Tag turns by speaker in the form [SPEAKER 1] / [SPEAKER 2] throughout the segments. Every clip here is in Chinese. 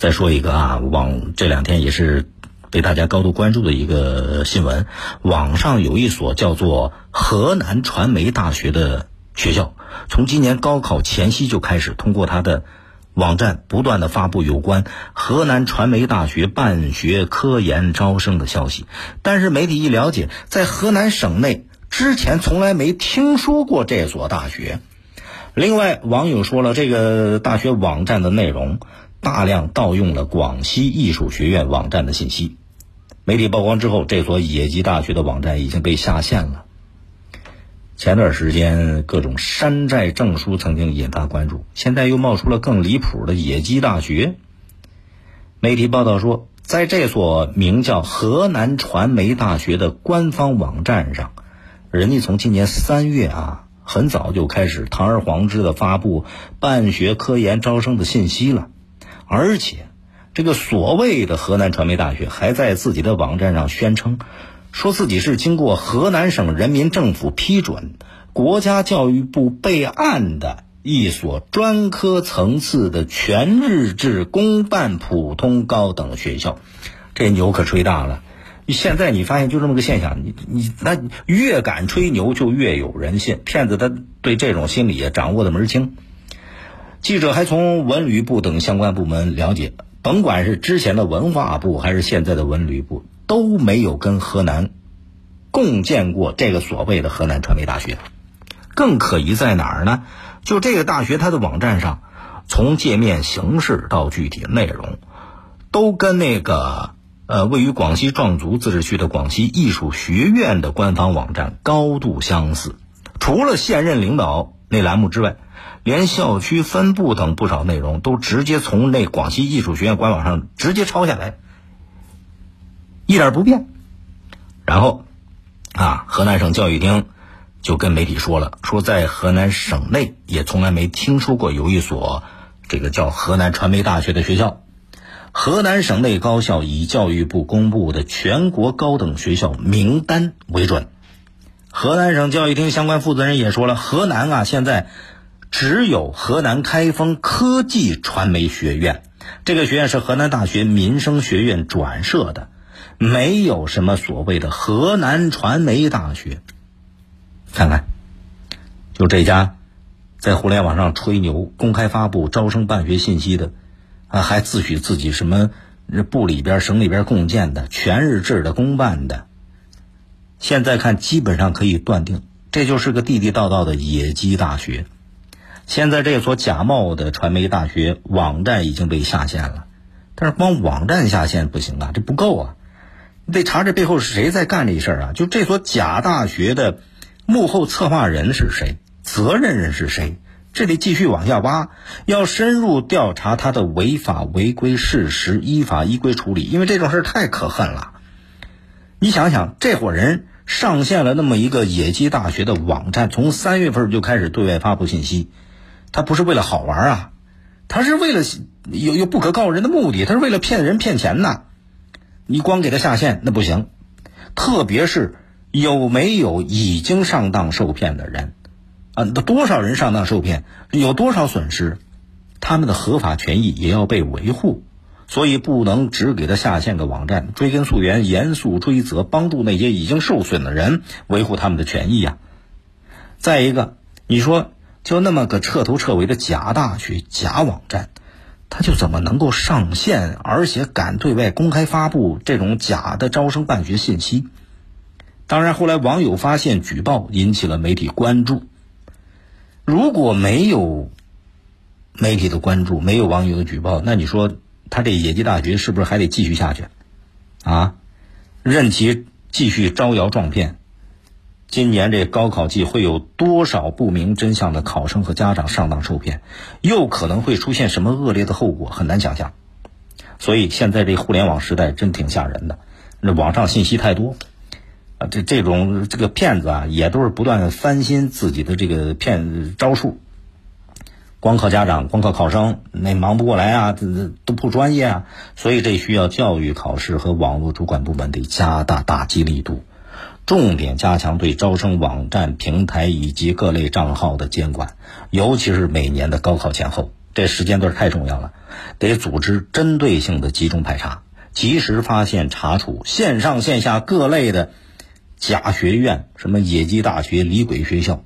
[SPEAKER 1] 再说一个啊，网这两天也是被大家高度关注的一个新闻，网上有一所叫做河南传媒大学的学校，从今年高考前夕就开始通过它的网站不断的发布有关河南传媒大学办学科研招生的消息，但是媒体一了解，在河南省内之前从来没听说过这所大学。另外，网友说了，这个大学网站的内容。大量盗用了广西艺术学院网站的信息，媒体曝光之后，这所野鸡大学的网站已经被下线了。前段时间各种山寨证书曾经引发关注，现在又冒出了更离谱的野鸡大学。媒体报道说，在这所名叫河南传媒大学的官方网站上，人家从今年三月啊，很早就开始堂而皇之的发布办学科研招生的信息了。而且，这个所谓的河南传媒大学还在自己的网站上宣称，说自己是经过河南省人民政府批准、国家教育部备案的一所专科层次的全日制公办普通高等学校。这牛可吹大了！现在你发现就这么个现象，你你那越敢吹牛，就越有人信。骗子他对这种心理也掌握的门儿清。记者还从文旅部等相关部门了解，甭管是之前的文化部还是现在的文旅部，都没有跟河南共建过这个所谓的河南传媒大学。更可疑在哪儿呢？就这个大学，它的网站上，从界面形式到具体内容，都跟那个呃位于广西壮族自治区的广西艺术学院的官方网站高度相似。除了现任领导那栏目之外。连校区分布等不少内容都直接从那广西艺术学院官网上直接抄下来，一点不变。然后，啊，河南省教育厅就跟媒体说了，说在河南省内也从来没听说过有一所这个叫河南传媒大学的学校。河南省内高校以教育部公布的全国高等学校名单为准。河南省教育厅相关负责人也说了，河南啊现在。只有河南开封科技传媒学院，这个学院是河南大学民生学院转设的，没有什么所谓的河南传媒大学。看看，就这家在互联网上吹牛、公开发布招生办学信息的，啊，还自诩自己什么部里边、省里边共建的全日制的公办的，现在看基本上可以断定，这就是个地地道道的野鸡大学。现在这所假冒的传媒大学网站已经被下线了，但是光网站下线不行啊，这不够啊，你得查这背后是谁在干这事儿啊？就这所假大学的幕后策划人是谁，责任人是谁？这得继续往下挖，要深入调查他的违法违规事实，依法依规处理。因为这种事儿太可恨了。你想想，这伙人上线了那么一个野鸡大学的网站，从三月份就开始对外发布信息。他不是为了好玩啊，他是为了有有不可告人的目的，他是为了骗人骗钱呐。你光给他下线那不行，特别是有没有已经上当受骗的人啊？那多少人上当受骗，有多少损失，他们的合法权益也要被维护。所以不能只给他下线个网站，追根溯源，严肃追责，帮助那些已经受损的人维护他们的权益呀。再一个，你说。就那么个彻头彻尾的假大学、假网站，他就怎么能够上线，而且敢对外公开发布这种假的招生办学信息？当然，后来网友发现举报，引起了媒体关注。如果没有媒体的关注，没有网友的举报，那你说他这野鸡大学是不是还得继续下去？啊，任其继续招摇撞骗？今年这高考季会有多少不明真相的考生和家长上当受骗？又可能会出现什么恶劣的后果？很难想象。所以现在这互联网时代真挺吓人的，那网上信息太多，啊，这这种这个骗子啊，也都是不断翻新自己的这个骗招数。光靠家长，光靠考生，那忙不过来啊，这都不专业啊。所以这需要教育考试和网络主管部门得加大打击力度。重点加强对招生网站、平台以及各类账号的监管，尤其是每年的高考前后，这时间段太重要了，得组织针对性的集中排查，及时发现查处线上线下各类的假学院，什么野鸡大学、李鬼学校，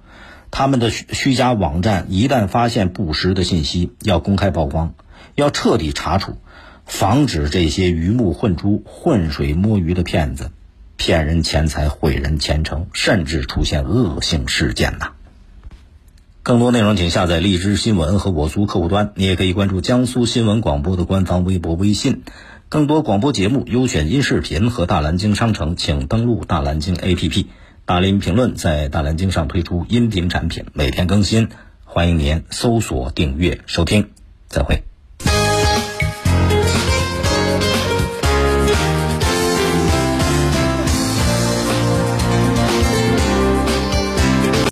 [SPEAKER 1] 他们的虚虚假网站，一旦发现不实的信息，要公开曝光，要彻底查处，防止这些鱼目混珠、浑水摸鱼的骗子。骗人钱财、毁人前程，甚至出现恶性事件呐。更多内容，请下载荔枝新闻和我苏客户端。你也可以关注江苏新闻广播的官方微博、微信。更多广播节目、优选音视频和大蓝鲸商城，请登录大蓝鲸 APP。大林评论在大蓝鲸上推出音频产品，每天更新，欢迎您搜索订阅收听。再会。